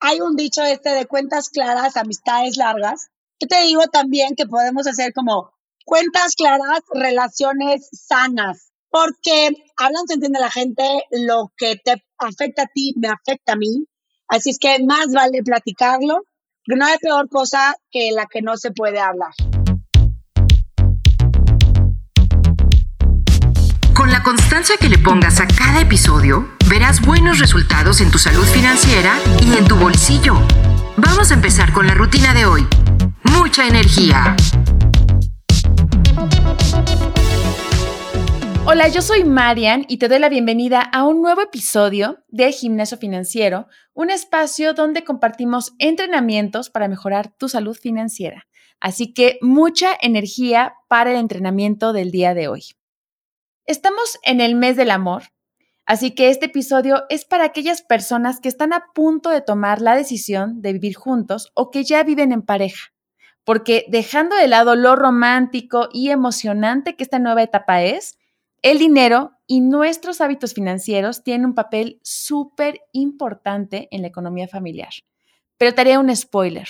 hay un dicho este de cuentas claras, amistades largas. Yo te digo también que podemos hacer como cuentas claras, relaciones sanas, porque hablan, se entiende la gente, lo que te afecta a ti me afecta a mí. Así es que más vale platicarlo, no hay peor cosa que la que no se puede hablar. Con la constancia que le pongas a cada episodio, verás buenos resultados en tu salud financiera y en tu bolsillo. Vamos a empezar con la rutina de hoy. Mucha energía. Hola, yo soy Marian y te doy la bienvenida a un nuevo episodio de Gimnasio Financiero, un espacio donde compartimos entrenamientos para mejorar tu salud financiera. Así que mucha energía para el entrenamiento del día de hoy. Estamos en el mes del amor, así que este episodio es para aquellas personas que están a punto de tomar la decisión de vivir juntos o que ya viven en pareja, porque dejando de lado lo romántico y emocionante que esta nueva etapa es, el dinero y nuestros hábitos financieros tienen un papel súper importante en la economía familiar. Pero te haré un spoiler.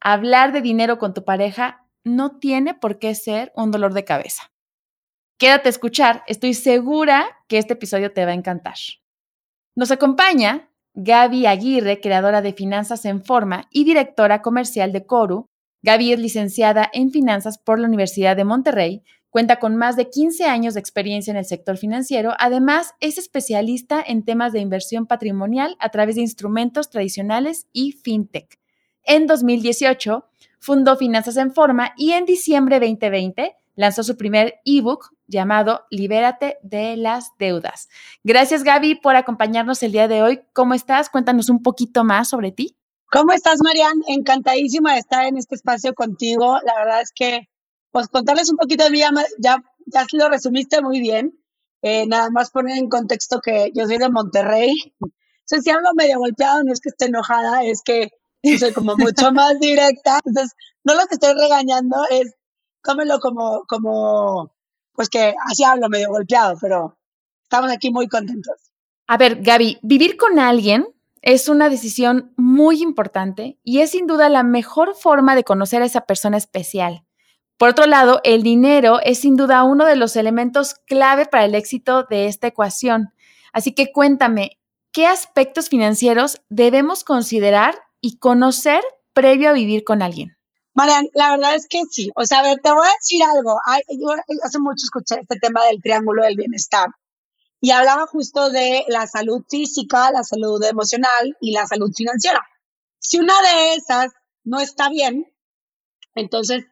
Hablar de dinero con tu pareja no tiene por qué ser un dolor de cabeza. Quédate a escuchar, estoy segura que este episodio te va a encantar. Nos acompaña Gaby Aguirre, creadora de Finanzas en Forma y directora comercial de Coru. Gaby es licenciada en Finanzas por la Universidad de Monterrey Cuenta con más de 15 años de experiencia en el sector financiero. Además, es especialista en temas de inversión patrimonial a través de instrumentos tradicionales y fintech. En 2018, fundó Finanzas en Forma y en diciembre de 2020 lanzó su primer ebook llamado Libérate de las deudas. Gracias Gaby por acompañarnos el día de hoy. ¿Cómo estás? Cuéntanos un poquito más sobre ti. ¿Cómo estás, Marian? Encantadísima de estar en este espacio contigo. La verdad es que pues contarles un poquito de mí, ya, ya, lo resumiste muy bien. Eh, nada más poner en contexto que yo soy de Monterrey. Entonces, si hablo medio golpeado, no es que esté enojada, es que soy como mucho más directa. Entonces, no lo que estoy regañando es, tómelo como, como, pues que así hablo medio golpeado, pero estamos aquí muy contentos. A ver, Gaby, vivir con alguien es una decisión muy importante y es sin duda la mejor forma de conocer a esa persona especial. Por otro lado, el dinero es sin duda uno de los elementos clave para el éxito de esta ecuación. Así que cuéntame, ¿qué aspectos financieros debemos considerar y conocer previo a vivir con alguien? Marian, la verdad es que sí. O sea, a ver, te voy a decir algo. yo hace mucho escuché este tema del triángulo del bienestar y hablaba justo de la salud física, la salud emocional y la salud financiera. Si una de esas no está bien, entonces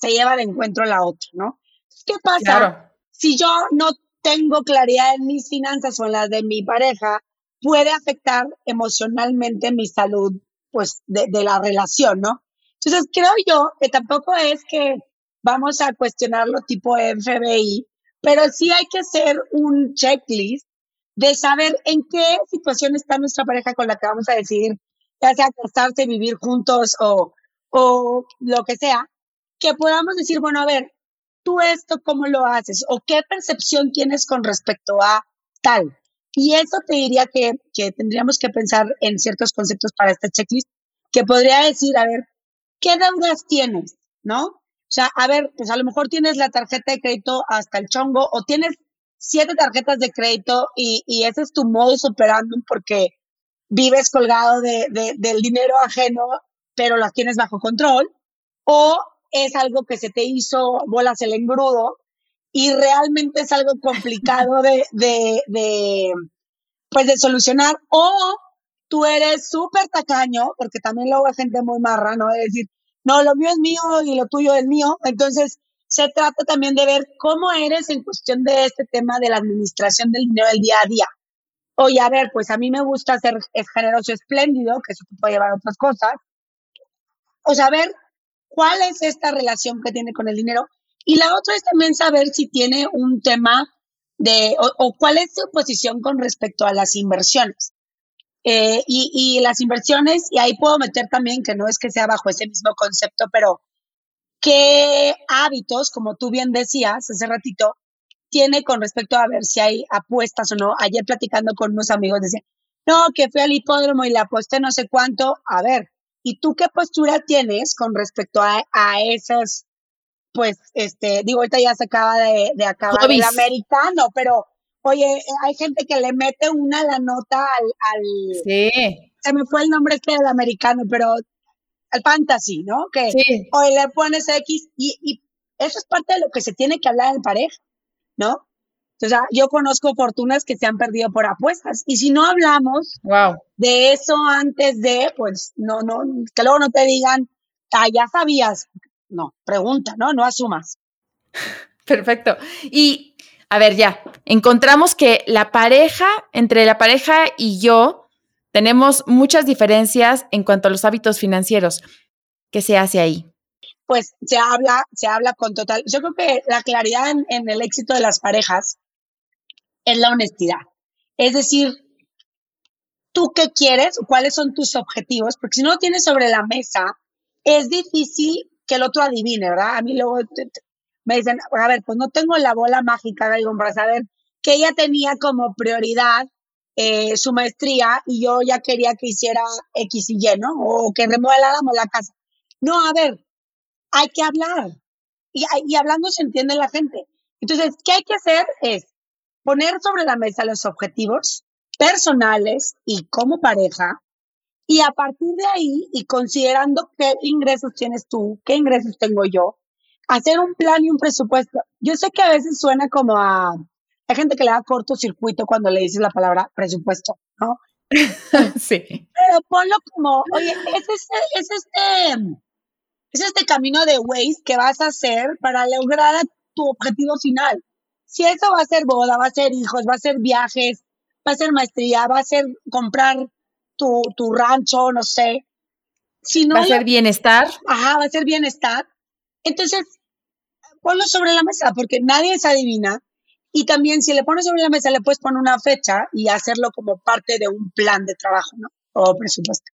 se lleva de encuentro la otra, ¿no? ¿Qué pasa? Si yo no tengo claridad en mis finanzas o en las de mi pareja, puede afectar emocionalmente mi salud, pues, de, de la relación, ¿no? Entonces, creo yo que tampoco es que vamos a cuestionarlo tipo FBI, pero sí hay que hacer un checklist de saber en qué situación está nuestra pareja con la que vamos a decidir, ya sea casarse, vivir juntos o, o lo que sea, que podamos decir, bueno, a ver, tú esto, ¿cómo lo haces? ¿O qué percepción tienes con respecto a tal? Y eso te diría que, que tendríamos que pensar en ciertos conceptos para esta checklist, que podría decir, a ver, ¿qué deudas tienes? ¿No? O sea, a ver, pues a lo mejor tienes la tarjeta de crédito hasta el chongo o tienes siete tarjetas de crédito y, y ese es tu modus operandum porque vives colgado de, de, del dinero ajeno, pero las tienes bajo control. O es algo que se te hizo bolas el engrudo y realmente es algo complicado de, de, pues de solucionar o tú eres súper tacaño, porque también luego hay gente muy marra, ¿no? De decir, no, lo mío es mío y lo tuyo es mío. Entonces, se trata también de ver cómo eres en cuestión de este tema de la administración del dinero del día a día. Oye, a ver, pues a mí me gusta ser es generoso, espléndido, que eso te puede llevar a otras cosas. O sea, ver cuál es esta relación que tiene con el dinero. Y la otra es también saber si tiene un tema de, o, cuál es su posición con respecto a las inversiones. Eh, y, y, las inversiones, y ahí puedo meter también que no es que sea bajo ese mismo concepto, pero qué hábitos, como tú bien decías hace ratito, tiene con respecto a ver si hay apuestas o no. Ayer platicando con unos amigos decía, no, que fui al hipódromo y le aposté no sé cuánto. A ver, ¿y tú qué postura tienes con respecto a, a esas, pues, este, digo, ahorita ya se acaba de, de acabar el americano, pero, oye, hay gente que le mete una la nota al, al sí. se me fue el nombre este del americano, pero al fantasy, ¿no? Que sí. hoy le pones X y, y eso es parte de lo que se tiene que hablar en pareja, ¿no? O sea, yo conozco fortunas que se han perdido por apuestas. Y si no hablamos wow. de eso antes de, pues, no, no, que luego no te digan, ah, ya sabías. No, pregunta, ¿no? No asumas. Perfecto. Y, a ver, ya, encontramos que la pareja, entre la pareja y yo, tenemos muchas diferencias en cuanto a los hábitos financieros. ¿Qué se hace ahí? Pues se habla, se habla con total. Yo creo que la claridad en, en el éxito de las parejas es la honestidad. Es decir, ¿tú qué quieres? ¿Cuáles son tus objetivos? Porque si no lo tienes sobre la mesa, es difícil que el otro adivine, ¿verdad? A mí luego me dicen, a ver, pues no tengo la bola mágica, digo, para saber que ella tenía como prioridad eh, su maestría y yo ya quería que hiciera X y Y, ¿no? O que remodeláramos la casa. No, a ver, hay que hablar. Y, y hablando se entiende la gente. Entonces, ¿qué hay que hacer? Es poner sobre la mesa los objetivos personales y como pareja, y a partir de ahí, y considerando qué ingresos tienes tú, qué ingresos tengo yo, hacer un plan y un presupuesto. Yo sé que a veces suena como a... Hay gente que le da cortocircuito cuando le dices la palabra presupuesto, ¿no? sí. Pero ponlo como, oye, es este, es este, es este camino de ways que vas a hacer para lograr tu objetivo final. Si eso va a ser boda, va a ser hijos, va a ser viajes, va a ser maestría, va a ser comprar tu, tu rancho, no sé. Si no va a ser bienestar. Ajá, va a ser bienestar. Entonces, ponlo sobre la mesa, porque nadie se adivina. Y también si le pones sobre la mesa, le puedes poner una fecha y hacerlo como parte de un plan de trabajo, ¿no? O presupuesto.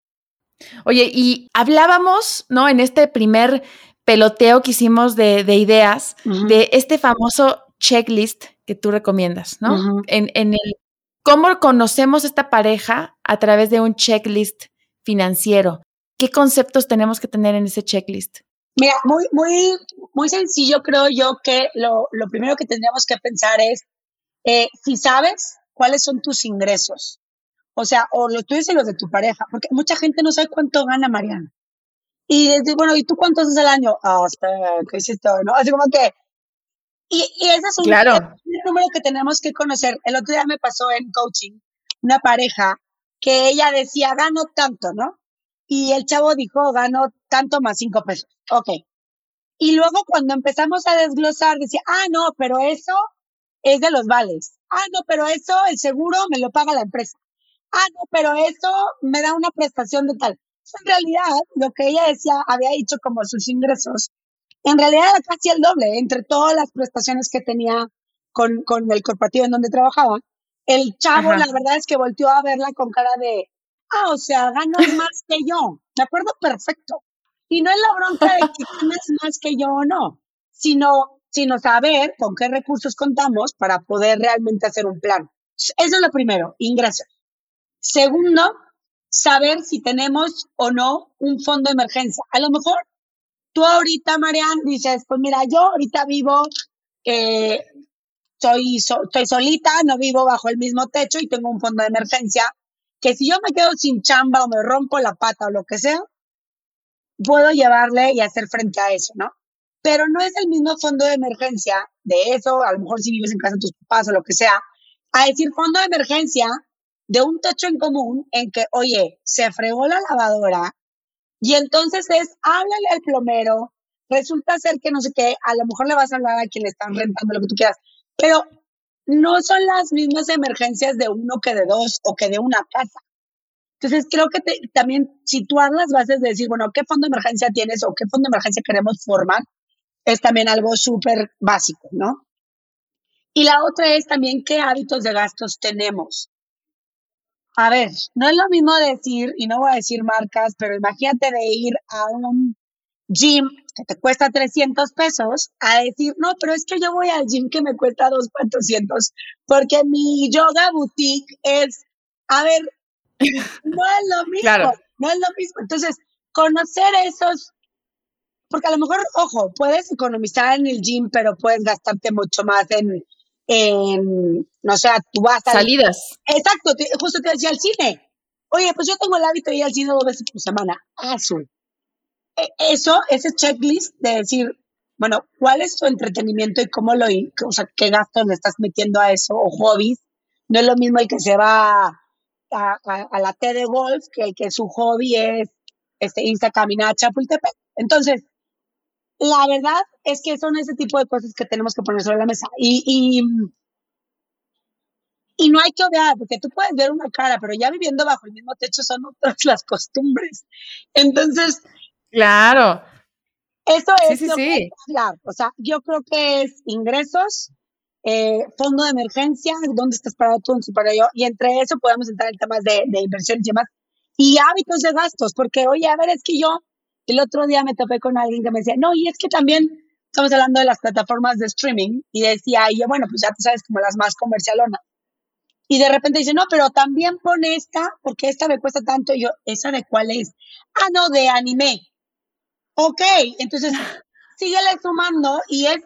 Oye, y hablábamos, ¿no? En este primer peloteo que hicimos de, de ideas, uh -huh. de este famoso checklist que tú recomiendas, ¿no? Uh -huh. en, en, el cómo conocemos esta pareja a través de un checklist financiero. ¿Qué conceptos tenemos que tener en ese checklist? Mira, muy, muy, muy sencillo creo yo que lo, lo primero que tendríamos que pensar es eh, si sabes cuáles son tus ingresos. O sea, o los tuyos y los de tu pareja, porque mucha gente no sabe cuánto gana Mariana. Y desde, bueno, ¿y tú cuánto haces al año? Ah, oh, ¿qué hiciste hoy? ¿No? Así como que y, y ese es un, claro. un número que tenemos que conocer. El otro día me pasó en coaching una pareja que ella decía, gano tanto, ¿no? Y el chavo dijo, gano tanto más cinco pesos. Ok. Y luego cuando empezamos a desglosar, decía, ah, no, pero eso es de los vales. Ah, no, pero eso, el seguro me lo paga la empresa. Ah, no, pero eso me da una prestación de tal. En realidad, lo que ella decía, había dicho como sus ingresos, en realidad era casi el doble entre todas las prestaciones que tenía con, con el corporativo en donde trabajaba. El chavo, Ajá. la verdad es que volteó a verla con cara de, ah, o sea, ganas más que yo. Me acuerdo perfecto. Y no es la bronca de que ganas más que yo o no, sino, sino saber con qué recursos contamos para poder realmente hacer un plan. Eso es lo primero, ingresos. Segundo, saber si tenemos o no un fondo de emergencia. A lo mejor tú ahorita, Marian, dices, pues mira, yo ahorita vivo, eh, soy, so, estoy solita, no vivo bajo el mismo techo y tengo un fondo de emergencia que si yo me quedo sin chamba o me rompo la pata o lo que sea, puedo llevarle y hacer frente a eso, ¿no? Pero no es el mismo fondo de emergencia de eso, a lo mejor si vives en casa de tus papás o lo que sea, a decir fondo de emergencia de un techo en común en que, oye, se fregó la lavadora, y entonces es, háblale al plomero, resulta ser que no sé qué, a lo mejor le vas a hablar a quien le están rentando, lo que tú quieras, pero no son las mismas emergencias de uno que de dos o que de una casa. Entonces creo que te, también situar las bases de decir, bueno, ¿qué fondo de emergencia tienes o qué fondo de emergencia queremos formar? Es también algo súper básico, ¿no? Y la otra es también qué hábitos de gastos tenemos. A ver, no es lo mismo decir, y no voy a decir marcas, pero imagínate de ir a un gym que te cuesta 300 pesos a decir, no, pero es que yo voy al gym que me cuesta 2,400 porque mi yoga boutique es, a ver, no es lo mismo, no es lo mismo. Entonces, conocer esos, porque a lo mejor, ojo, puedes economizar en el gym, pero puedes gastarte mucho más en, en no sé, tú vas a... Salidas. Exacto, justo te decía al cine. Oye, pues yo tengo el hábito de ir al cine dos veces por semana. Azul. E, eso, ese checklist de decir, bueno, ¿cuál es tu entretenimiento y cómo lo, o sea, qué gastos le estás metiendo a eso o hobbies? No es lo mismo el que se va a, a, la T de golf que que su hobby es este, irse a caminar a Chapultepec. Entonces, la verdad es que son ese tipo de cosas que tenemos que poner sobre la mesa. Y, y, y no hay que obviar, porque tú puedes ver una cara, pero ya viviendo bajo el mismo techo son otras las costumbres. Entonces, claro. Eso es sí, sí, O sea, yo creo que es ingresos, eh, fondo de emergencia, dónde estás parado tú, dónde para yo, y entre eso podemos entrar en temas de, de inversiones y demás, y hábitos de gastos, porque oye, a ver, es que yo el otro día me topé con alguien que me decía, no, y es que también estamos hablando de las plataformas de streaming, y decía, y yo, bueno, pues ya tú sabes, como las más comercialonas. Y de repente dice, no, pero también pone esta, porque esta me cuesta tanto. Y yo, ¿esa de cuál es? Ah, no, de anime. Ok, entonces síguele sumando y es,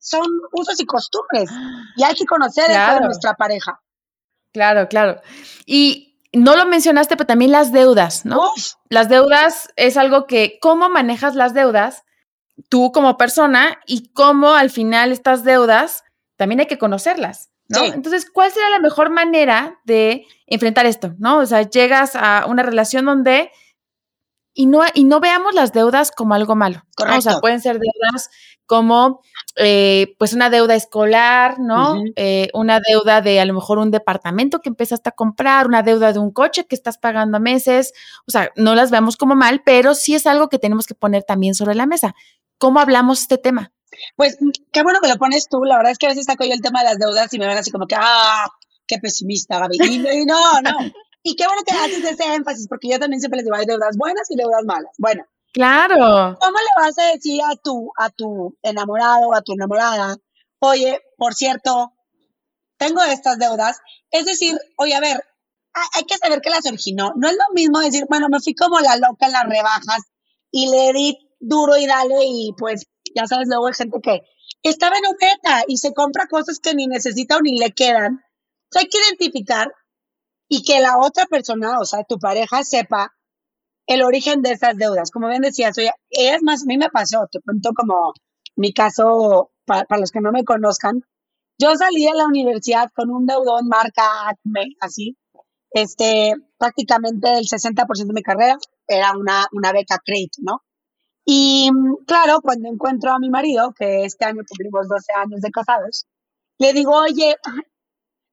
son usos y costumbres. Y hay que conocer eso de nuestra pareja. Claro, claro. Y no lo mencionaste, pero también las deudas, ¿no? Las deudas es algo que, ¿cómo manejas las deudas tú como persona y cómo al final estas deudas también hay que conocerlas, ¿no? Entonces, ¿cuál será la mejor manera de enfrentar esto, ¿no? O sea, llegas a una relación donde y no, y no veamos las deudas como algo malo. O sea, pueden ser deudas como eh, pues una deuda escolar, ¿no? Eh, una deuda de a lo mejor un departamento que empezaste a comprar, una deuda de un coche que estás pagando a meses. O sea, no las veamos como mal, pero sí es algo que tenemos que poner también sobre la mesa. ¿Cómo hablamos este tema? Pues qué bueno que lo pones tú. La verdad es que a veces saco yo el tema de las deudas y me ven así como que, ah, qué pesimista, Gaby. Y no, no. Y qué bueno que haces ese énfasis, porque yo también siempre les digo, hay deudas buenas y deudas malas. Bueno. Claro. ¿Cómo le vas a decir a tu, a tu enamorado o a tu enamorada, oye, por cierto, tengo estas deudas? Es decir, oye, a ver, hay que saber qué las originó. No es lo mismo decir, bueno, me fui como la loca en las rebajas y le di duro y dale y pues ya sabes, luego hay gente que estaba en oferta y se compra cosas que ni necesita o ni le quedan. hay que identificar y que la otra persona, o sea, tu pareja, sepa el origen de esas deudas. Como bien decías, oye, es más, a mí me pasó, te cuento como mi caso, para, los que no me conozcan, yo salí de la universidad con un deudón marca Acme, así, este, prácticamente el 60% de mi carrera era una, una beca crédito, ¿no? Y claro, cuando encuentro a mi marido, que este año cumplimos 12 años de casados, le digo, oye,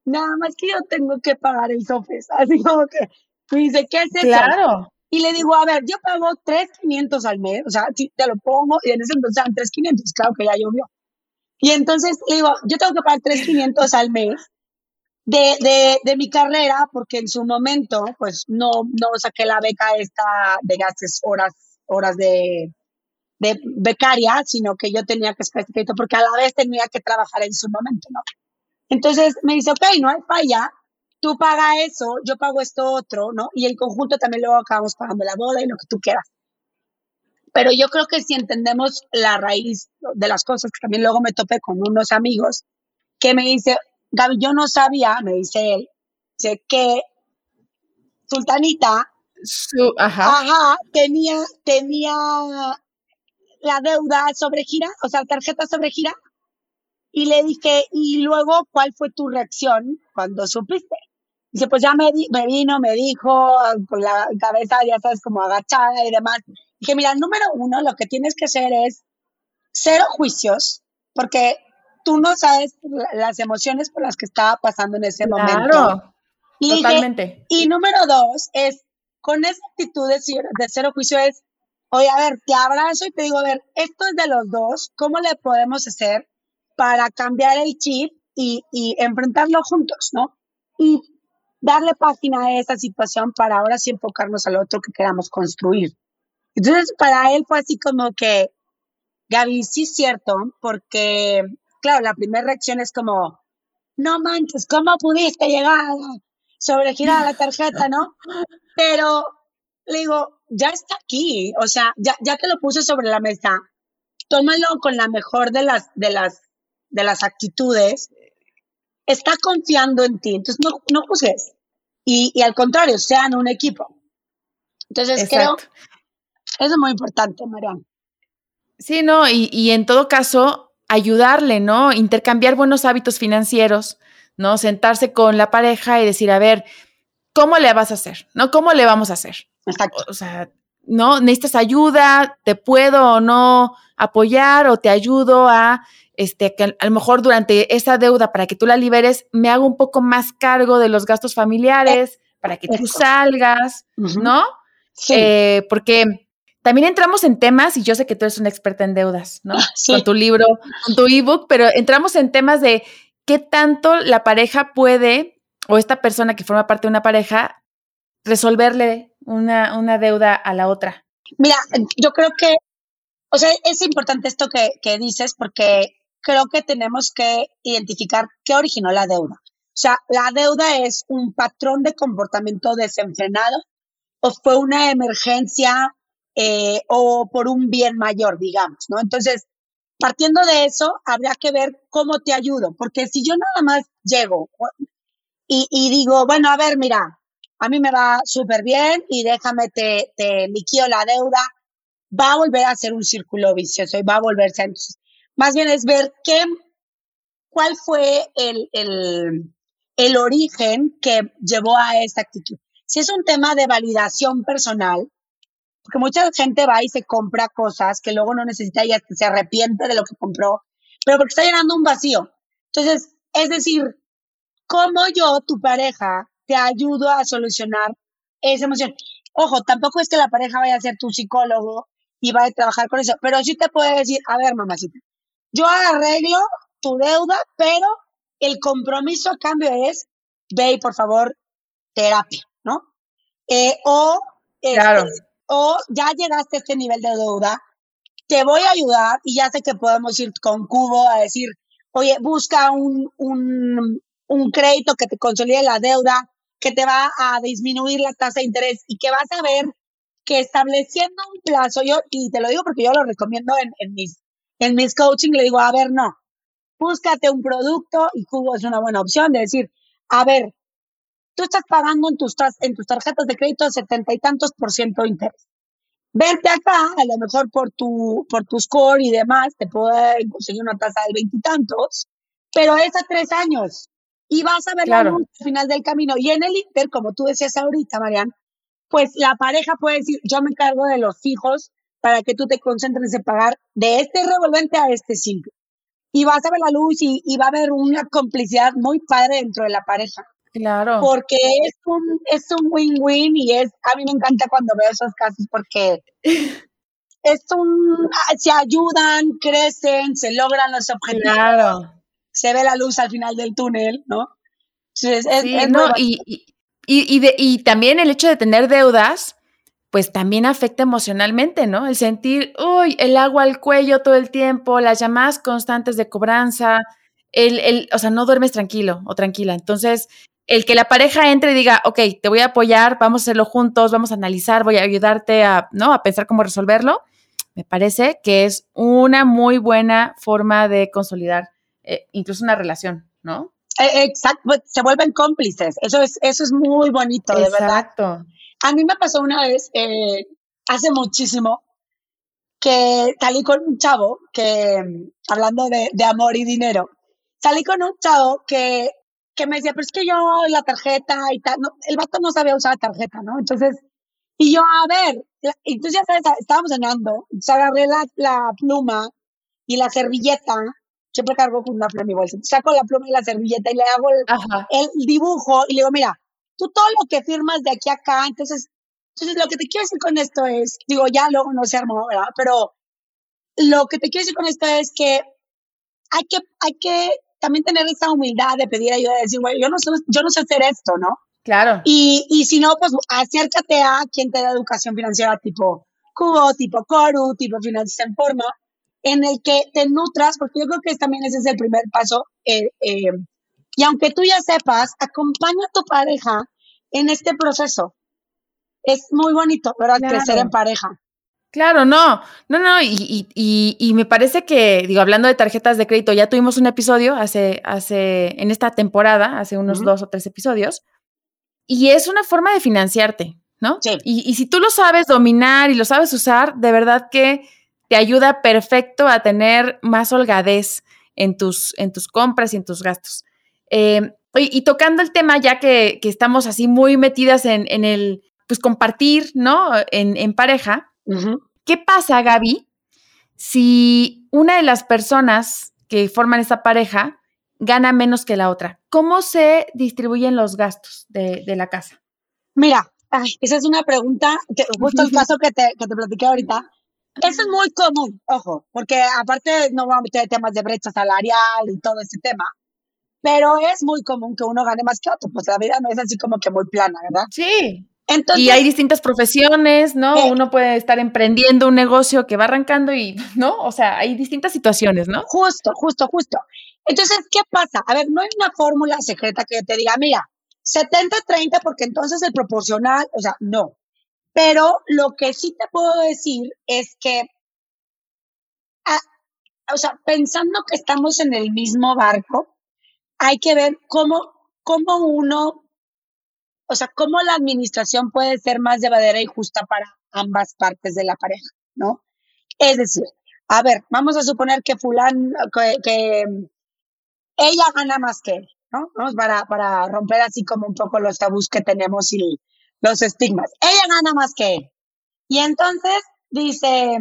nada más que yo tengo que pagar el SOFES. Así como que me dice, ¿qué es eso? Claro. Y le digo, a ver, yo pago 3.500 al mes, o sea, si te lo pongo, y en ese entonces eran 3.500, claro que ya llovió. Y entonces le digo, yo tengo que pagar 3.500 al mes de, de, de, mi carrera, porque en su momento, pues no, no saqué la beca esta de gastos horas, horas de, de becaria, sino que yo tenía que crédito, porque a la vez tenía que trabajar en su momento, ¿no? Entonces me dice, ok, no hay falla, tú paga eso, yo pago esto otro, ¿no? Y el conjunto también luego acabamos pagando la boda y lo que tú quieras. Pero yo creo que si entendemos la raíz de las cosas, que también luego me topé con unos amigos que me dice, Gaby, yo no sabía, me dice él, sé que Sultanita ajá. tenía, tenía la deuda sobre gira, o sea, tarjeta sobre gira, y le dije, ¿y luego cuál fue tu reacción cuando supiste? Dice, pues ya me, me vino, me dijo, con la cabeza, ya sabes, como agachada y demás. Dije, mira, número uno, lo que tienes que hacer es cero juicios, porque tú no sabes las emociones por las que estaba pasando en ese momento. Y totalmente. y número dos es, con esa actitud de, de cero juicio es, oye, a ver, te abrazo y te digo, a ver, esto es de los dos, ¿cómo le podemos hacer para cambiar el chip y, enfrentarlo juntos, ¿no? Y darle página a esa situación para ahora sí enfocarnos al otro que queramos construir. Entonces, para él fue así como que, Gaby, sí es cierto, porque, claro, la primera reacción es como, no manches, ¿cómo pudiste llegar sobregirar la tarjeta, ¿no? Pero le digo, ya está aquí, o sea, ya, ya te lo puse sobre la mesa, tómalo con la mejor de las, de las, de las actitudes, está confiando en ti, entonces no, no juzgues. Y, y al contrario, sean un equipo. Entonces creo, eso es muy importante, Mariana. Sí, no, y, y en todo caso, ayudarle, ¿no? Intercambiar buenos hábitos financieros, ¿no? Sentarse con la pareja y decir, a ver, ¿cómo le vas a hacer? ¿No? ¿Cómo le vamos a hacer? Exacto. O sea, ¿no? ¿Necesitas ayuda? ¿Te puedo o no apoyar? ¿O te ayudo a, este, que a lo mejor durante esa deuda, para que tú la liberes, me hago un poco más cargo de los gastos familiares, para que tú salgas, ¿no? Sí. Eh, porque también entramos en temas, y yo sé que tú eres una experta en deudas, ¿no? Sí. Con tu libro, con tu ebook, pero entramos en temas de qué tanto la pareja puede, o esta persona que forma parte de una pareja, resolverle una, una deuda a la otra. Mira, yo creo que, o sea, es importante esto que, que dices porque creo que tenemos que identificar qué originó la deuda. O sea, la deuda es un patrón de comportamiento desenfrenado o fue una emergencia eh, o por un bien mayor, digamos, ¿no? Entonces, partiendo de eso, habría que ver cómo te ayudo, porque si yo nada más llego y, y digo, bueno, a ver, mira, a mí me va súper bien y déjame, te, te liquido la deuda, va a volver a ser un círculo vicioso y va a volverse a... Más bien es ver qué, cuál fue el, el, el origen que llevó a esta actitud. Si es un tema de validación personal, porque mucha gente va y se compra cosas que luego no necesita y se arrepiente de lo que compró, pero porque está llenando un vacío. Entonces, es decir, ¿cómo yo, tu pareja, te ayudo a solucionar esa emoción? Ojo, tampoco es que la pareja vaya a ser tu psicólogo y vaya a trabajar con eso, pero sí te puede decir, a ver, mamacita, yo arreglo tu deuda, pero el compromiso a cambio es, ve y por favor, terapia, ¿no? Eh, o, claro. este, o ya llegaste a este nivel de deuda, te voy a ayudar y ya sé que podemos ir con Cubo a decir, oye, busca un, un, un crédito que te consolide la deuda, que te va a disminuir la tasa de interés y que vas a ver que estableciendo un plazo, yo, y te lo digo porque yo lo recomiendo en, en mis, en mis coaching, le digo, a ver, no, búscate un producto y Cubo es una buena opción de decir, a ver, tú estás pagando en tus, en tus tarjetas de crédito setenta y tantos por ciento de interés. Verte acá, a lo mejor por tu, por tu score y demás, te puede conseguir una tasa del veintitantos, pero es a tres años y vas a ver claro. la luz al final del camino. Y en el Inter, como tú decías ahorita, Marian, pues la pareja puede decir, yo me encargo de los fijos para que tú te concentres en pagar de este revolvente a este simple. Y vas a ver la luz y, y va a haber una complicidad muy padre dentro de la pareja. Claro. Porque es un es un win-win y es a mí me encanta cuando veo esos casos porque es un se ayudan, crecen, se logran los objetivos. Claro. Se ve la luz al final del túnel, ¿no? Entonces, es, sí, es no, y, y, y, de, y también el hecho de tener deudas, pues también afecta emocionalmente, ¿no? El sentir, uy, el agua al cuello todo el tiempo, las llamadas constantes de cobranza, el, el, o sea, no duermes tranquilo o tranquila. Entonces, el que la pareja entre y diga, ok, te voy a apoyar, vamos a hacerlo juntos, vamos a analizar, voy a ayudarte a, ¿no? a pensar cómo resolverlo, me parece que es una muy buena forma de consolidar eh, incluso una relación, ¿no? Exacto, pues, se vuelven cómplices, eso es, eso es muy bonito, de Exacto. A mí me pasó una vez, eh, hace muchísimo, que salí con un chavo que, hablando de, de amor y dinero, salí con un chavo que que me decía, pero es que yo la tarjeta y tal, no, el vato no sabía usar la tarjeta, ¿no? Entonces, y yo, a ver, entonces ya sabes, estábamos cenando, entonces agarré la, la pluma y la servilleta, siempre cargo con una pluma en mi bolsa, saco la pluma y la servilleta y le hago el, el, dibujo y le digo, mira, tú todo lo que firmas de aquí a acá, entonces, entonces lo que te quiero decir con esto es, digo, ya luego no se armó, ¿verdad? Pero lo que te quiero decir con esto es que hay que, hay que también tener esa humildad de pedir ayuda, de decir, güey, yo no sé, yo no sé hacer esto, ¿no? Claro. Y, y si no, pues acércate a quien te da educación financiera tipo Cubo, tipo Coru, tipo Finanzas en Forma, en el que te nutras, porque yo creo que también ese es el primer paso. Eh, eh, y aunque tú ya sepas, acompaña a tu pareja en este proceso. Es muy bonito, ¿verdad? Crecer en pareja. Claro, no, no, no, y, y, y, me parece que, digo, hablando de tarjetas de crédito, ya tuvimos un episodio hace, hace, en esta temporada, hace unos dos o tres episodios, y es una forma de financiarte, ¿no? Sí. Y, y si tú lo sabes dominar y lo sabes usar, de verdad que te ayuda perfecto a tener más holgadez en tus, en tus compras y en tus gastos. Eh, y, tocando el tema, ya que, que estamos así muy metidas en, en, el, pues compartir, ¿no? En, en pareja, ¿qué pasa, Gaby, si una de las personas que forman esta pareja gana menos que la otra? ¿Cómo se distribuyen los gastos de, de la casa? Mira, esa es una pregunta, que, justo el caso que te, que te platiqué ahorita, eso es muy común, ojo, porque aparte no vamos a meter temas de brecha salarial y todo ese tema, pero es muy común que uno gane más que otro, pues la vida no es así como que muy plana, ¿verdad? Sí. Entonces, y hay distintas profesiones, ¿no? Eh, uno puede estar emprendiendo un negocio que va arrancando y, ¿no? O sea, hay distintas situaciones, ¿no? Justo, justo, justo. Entonces, ¿qué pasa? A ver, no hay una fórmula secreta que te diga, mira, 70-30 porque entonces el proporcional, o sea, no. Pero lo que sí te puedo decir es que, ah, o sea, pensando que estamos en el mismo barco, hay que ver cómo, cómo uno, o sea, cómo la administración puede ser más llevadera y justa para ambas partes de la pareja, ¿no? Es decir, a ver, vamos a suponer que fulán, que, ella gana más que él, ¿no? Para, para romper así como un poco los tabús que tenemos y los estigmas. Ella gana más que él. Y entonces dice,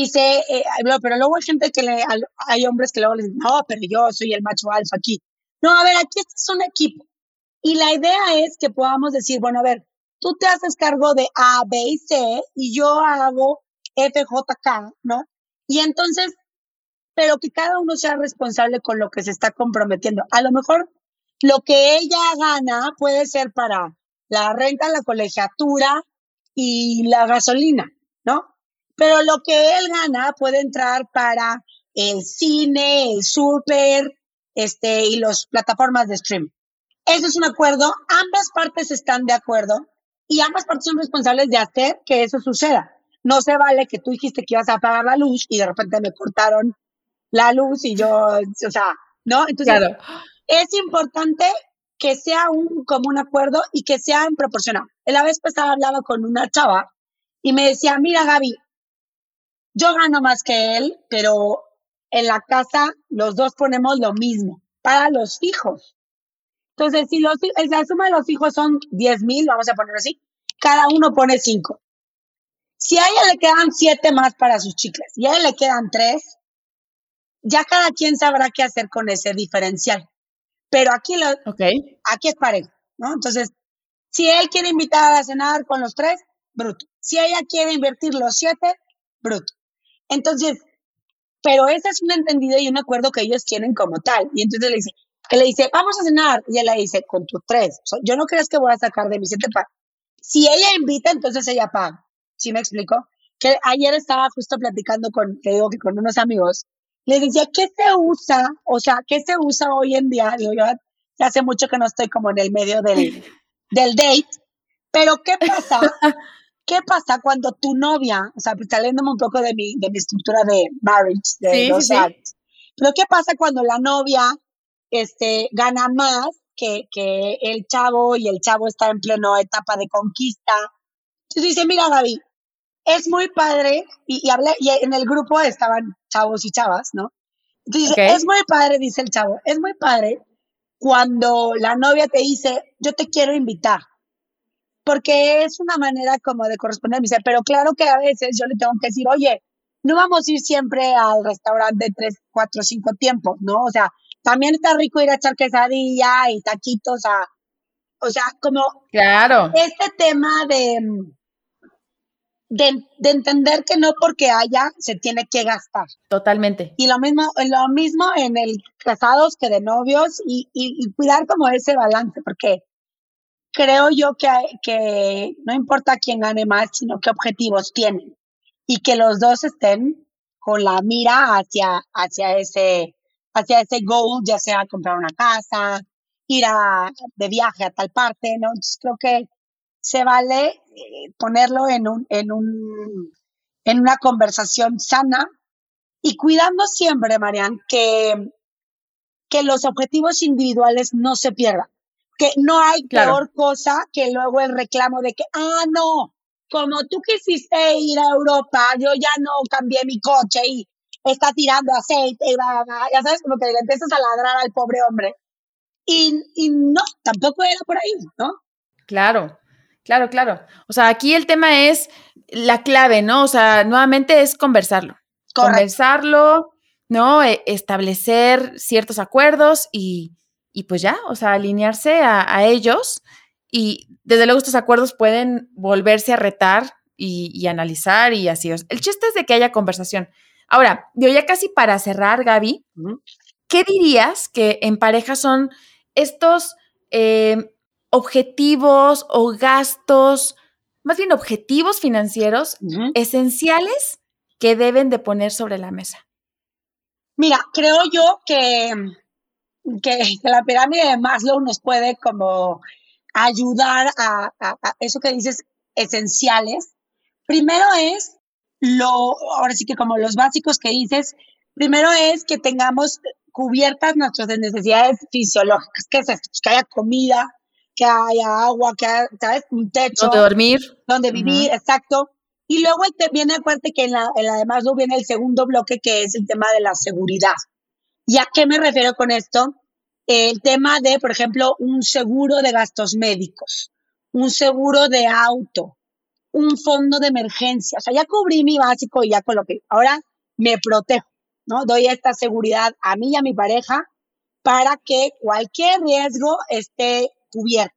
dice, eh, pero luego hay gente que le, hay hombres que luego le dicen, no, pero yo soy el macho alfa aquí. No, a ver, aquí este es un equipo. Y la idea es que podamos decir, bueno, a ver, tú te haces cargo de A, B y C y yo hago F, J, K, ¿no? Y entonces, pero que cada uno sea responsable con lo que se está comprometiendo. A lo mejor lo que ella gana puede ser para la renta, la colegiatura y la gasolina, ¿no? Pero lo que él gana puede entrar para el cine, el súper, este, y las plataformas de stream. Eso es un acuerdo, ambas partes están de acuerdo y ambas partes son responsables de hacer que eso suceda. No se vale que tú dijiste que ibas a apagar la luz y de repente me cortaron la luz y yo, o sea, ¿no? Entonces, es importante que sea un común acuerdo y que sea en proporcional. La vez pasada hablaba con una chava y me decía, mira Gaby, yo gano más que él, pero en la casa los dos ponemos lo mismo para los hijos. Entonces, si los, la suma de los hijos son 10 mil, vamos a poner así, cada uno pone 5. Si a ella le quedan 7 más para sus chicles y a él le quedan 3, ya cada quien sabrá qué hacer con ese diferencial. Pero aquí, lo, aquí es parejo, ¿no? Entonces, si él quiere invitar a cenar con los tres, bruto. Si ella quiere invertir los siete, bruto. Entonces, pero ese es un entendido y un acuerdo que ellos tienen como tal. Y entonces le dice, que le dice, vamos a cenar. Y él le dice, con tus tres. yo no creas que voy a sacar de mis siete para. Si ella invita, entonces ella paga. ¿Sí me explico? Que ayer estaba justo platicando con, te digo que con unos amigos, le decía, ¿qué se usa? O sea, ¿qué se usa hoy en día? Digo, yo ya hace mucho que no estoy como en el medio del, del date, pero ¿qué pasa? ¿Qué pasa cuando tu novia, o sea, saliéndome un poco de mi, de mi estructura de marriage, de sí, sí, pero qué pasa cuando la novia este, gana más que, que el chavo y el chavo está en pleno etapa de conquista? Entonces dice, mira Gaby, es muy padre, y, y, hablé, y en el grupo estaban chavos y chavas, ¿no? Entonces, es muy padre, dice el chavo, es muy padre cuando la novia te dice, yo te quiero invitar, porque es una manera como de corresponder, pero claro que a veces yo le tengo que decir, oye, no vamos a ir siempre al restaurante tres, cuatro, cinco tiempos, ¿no? O sea, también está rico ir a echar quesadilla y taquitos a, o sea, como claro. este tema de de, entender que no porque haya se tiene que gastar. Totalmente. Y lo mismo, lo mismo en el casados que de novios y, y, cuidar como ese balance, porque creo yo que, no importa quién gane más, sino qué objetivos tienen y que los dos estén con la mira hacia, hacia ese hacia ese goal, ya sea comprar una casa, ir a, de viaje a tal parte, ¿no? Entonces creo que se vale eh, ponerlo en, un, en, un, en una conversación sana y cuidando siempre, Marian, que, que los objetivos individuales no se pierdan. Que no hay peor cosa que luego el reclamo de que, ah, no, como tú quisiste ir a Europa, yo ya no cambié mi coche y está tirando aceite y va, ya sabes, como que le empiezas a ladrar al pobre hombre. Y, y no, tampoco era por ahí, ¿no? Claro, claro, claro. O sea, aquí el tema es la clave, ¿no? O sea, nuevamente es conversarlo. Conversarlo, ¿no? E, establecer ciertos acuerdos y, y, pues ya, o sea, alinearse a, a, ellos. Y desde luego estos acuerdos pueden volverse a retar y, y analizar y así. El chiste es de que haya conversación. Ahora, yo ya casi para cerrar, Gaby, ¿qué dirías que en pareja son estos eh, objetivos o gastos, más bien objetivos financieros esenciales que deben de poner sobre la mesa? Mira, creo yo que, que la pirámide de Maslow nos puede como ayudar a, a eso que dices esenciales. Primero es lo, ahora sí que como los básicos que dices, primero es que tengamos cubiertas nuestras necesidades fisiológicas. ¿Qué es esto? Que haya comida, que haya agua, que haya, ¿sabes? Un techo. Donde dormir. Donde vivir, exacto. Y luego viene aparte que en la, en la demás no viene el segundo bloque que es el tema de la seguridad. ¿Y a qué me refiero con esto? El tema de, por ejemplo, un seguro de gastos médicos, un seguro de auto, un fondo de emergencia. O sea, ya cubrí mi básico y ya con lo que ahora me protejo, ¿no? Doy esta seguridad a mí y a mi pareja para que cualquier riesgo esté cubierto.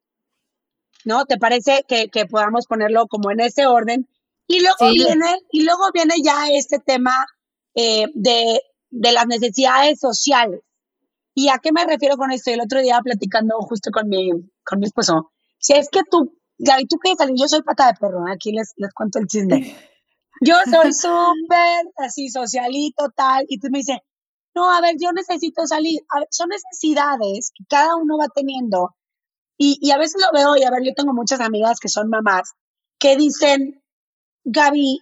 ¿No? ¿Te parece que, podamos ponerlo como en ese orden? Y luego viene, y luego viene ya este tema eh, de, de las necesidades sociales. ¿Y a qué me refiero con esto? El otro día platicando justo con mi, con mi esposo. Si es que tú Gaby, ¿tú qué salir? Yo soy pata de perro, ¿eh? aquí les, les cuento el chisme. Yo soy súper así, socialito, tal, y tú me dices, no, a ver, yo necesito salir. son necesidades que cada uno va teniendo. Y, y a veces lo veo, y a ver, yo tengo muchas amigas que son mamás, que dicen, Gaby,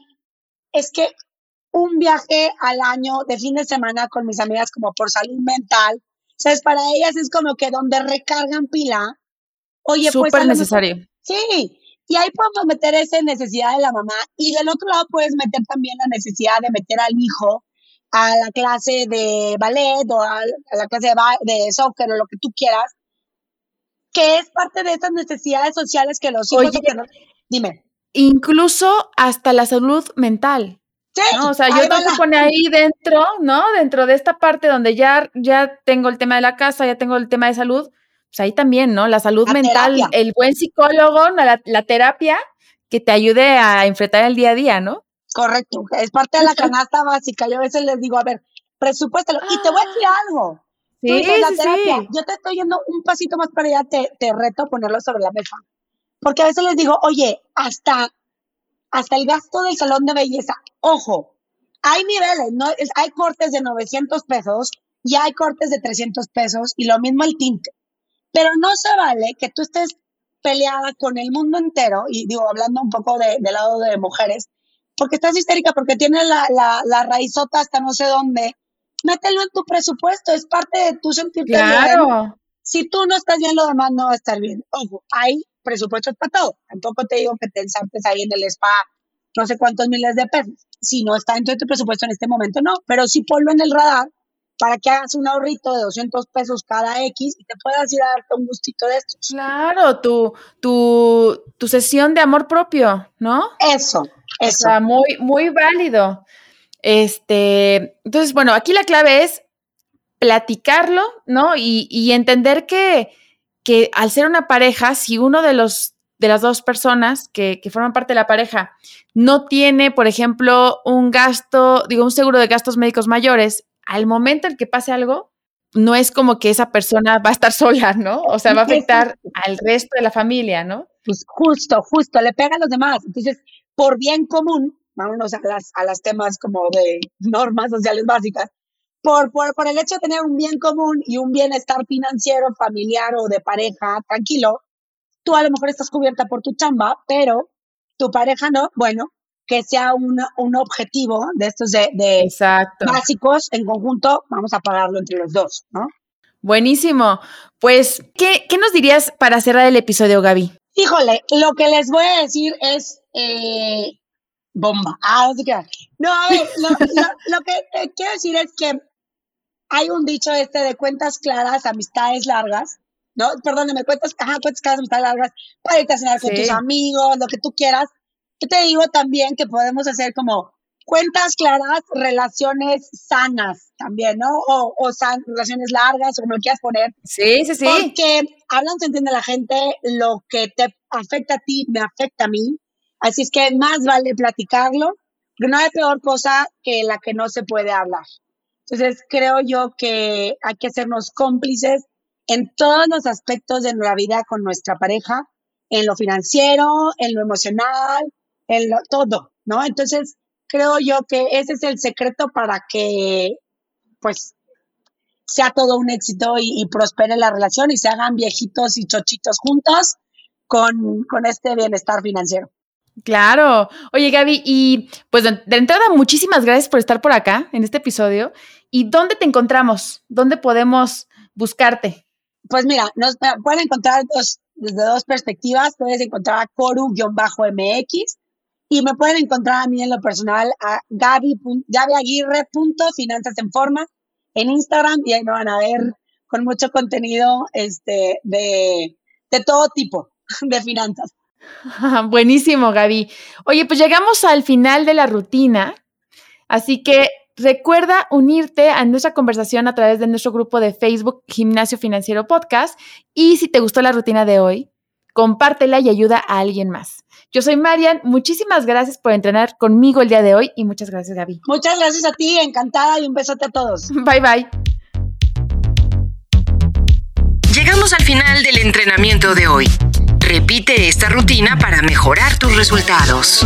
es que un viaje al año de fin de semana con mis amigas como por salud mental, ¿sabes? Para ellas es como que donde recargan pila. Oye, pues. Súper necesario. Sí, y ahí podemos meter esa necesidad de la mamá y del otro lado puedes meter también la necesidad de meter al hijo a la clase de ballet o a, la clase de, de, soccer o lo que tú quieras, que es parte de esas necesidades sociales que los hijos... dime. Incluso hasta la salud mental. Sí, O sea, yo tengo que poner ahí dentro, ¿no? Dentro de esta parte donde ya, ya tengo el tema de la casa, ya tengo el tema de salud, pues ahí también, ¿no? La salud mental, el buen psicólogo, la, la, terapia que te ayude a enfrentar el día a día, ¿no? Correcto, es parte de la canasta básica. Yo a veces les digo, a ver, presupuéstalo. Y te voy a decir algo. Sí, sí, Yo te estoy yendo un pasito más para allá, te, te reto a ponerlo sobre la mesa. Porque a veces les digo, oye, hasta, hasta el gasto del salón de belleza, ojo, hay niveles, ¿no? hay cortes de 900 pesos y hay cortes de 300 pesos y lo mismo el tinte. Pero no se vale que tú estés peleada con el mundo entero, y digo, hablando un poco de, del lado de mujeres, porque estás histérica, porque tienes la, la, la, raizota hasta no sé dónde. Mételo en tu presupuesto, es parte de tu sentirte claro. Si tú no estás bien, lo demás no va a estar bien. Ojo, hay presupuestos para todo. Tampoco te digo que te ensartes ahí en el spa no sé cuántos miles de pesos. Si no está dentro de tu presupuesto en este momento, no. Pero sí ponlo en el radar para que hagas un ahorrito de 200 pesos cada X y te puedas ir a darte un gustito de estos. Claro, tu, tu, tu sesión de amor propio, ¿no? Eso, eso. O muy, muy válido. Este, entonces, bueno, aquí la clave es platicarlo, ¿no? Y, y entender que, que al ser una pareja, si uno de los de las dos personas que, que, forman parte de la pareja no tiene, por ejemplo, un gasto, digo, un seguro de gastos médicos mayores al momento en que pase algo, no es como que esa persona va a estar sola, ¿no? O sea, va a afectar al resto de la familia, ¿no? Pues justo, justo, le pega a los demás. Entonces, por bien común, vámonos a las, a las temas como de normas sociales básicas, por, por, por el hecho de tener un bien común y un bienestar financiero, familiar o de pareja tranquilo, tú a lo mejor estás cubierta por tu chamba, pero tu pareja no, bueno, que sea un, un objetivo de estos de, de básicos en conjunto, vamos a pagarlo entre los dos, ¿no? Buenísimo. Pues, ¿qué, ¿qué, nos dirías para cerrar el episodio, Gaby? Híjole, lo que les voy a decir es eh, bomba. Ah, no sé qué. No, a ver, lo, lo, que quiero decir es que hay un dicho este de cuentas claras, amistades largas, ¿no? Perdóname, cuentas, ajá, cuentas claras, amistades largas, para irte a cenar con tus amigos, lo que tú quieras. Yo te digo también que podemos hacer como cuentas claras, relaciones sanas también, ¿no? O, o san, relaciones largas, o como lo quieras poner. Sí, sí, sí. Porque hablando, se entiende la gente, lo que te afecta a ti, me afecta a mí. Así es que más vale platicarlo, porque no hay peor cosa que la que no se puede hablar. Entonces, creo yo que hay que hacernos cómplices en todos los aspectos de nuestra vida con nuestra pareja, en lo financiero, en lo emocional, en lo, todo, ¿no? Entonces, creo yo que ese es el secreto para que, pues, sea todo un éxito y, prospere la relación y se hagan viejitos y chochitos juntos con, con este bienestar financiero. Claro. Oye, Gaby, y pues de, entrada, muchísimas gracias por estar por acá en este episodio. ¿Y dónde te encontramos? ¿Dónde podemos buscarte? Pues mira, nos pueden encontrar desde dos perspectivas. Puedes encontrar a coru-mx y me pueden encontrar a mí en lo personal a Gaby, Finanzas en forma en Instagram y ahí me van a ver con mucho contenido este, de, de todo tipo de finanzas. Buenísimo, Gaby. Oye, pues llegamos al final de la rutina, así que recuerda unirte a nuestra conversación a través de nuestro grupo de Facebook Gimnasio Financiero Podcast y si te gustó la rutina de hoy, compártela y ayuda a alguien más. Yo soy Marian, muchísimas gracias por entrenar conmigo el día de hoy y muchas gracias, Gaby. Muchas gracias a ti, encantada y un besote a todos. Bye bye. Llegamos al final del entrenamiento de hoy. Repite esta rutina para mejorar tus resultados.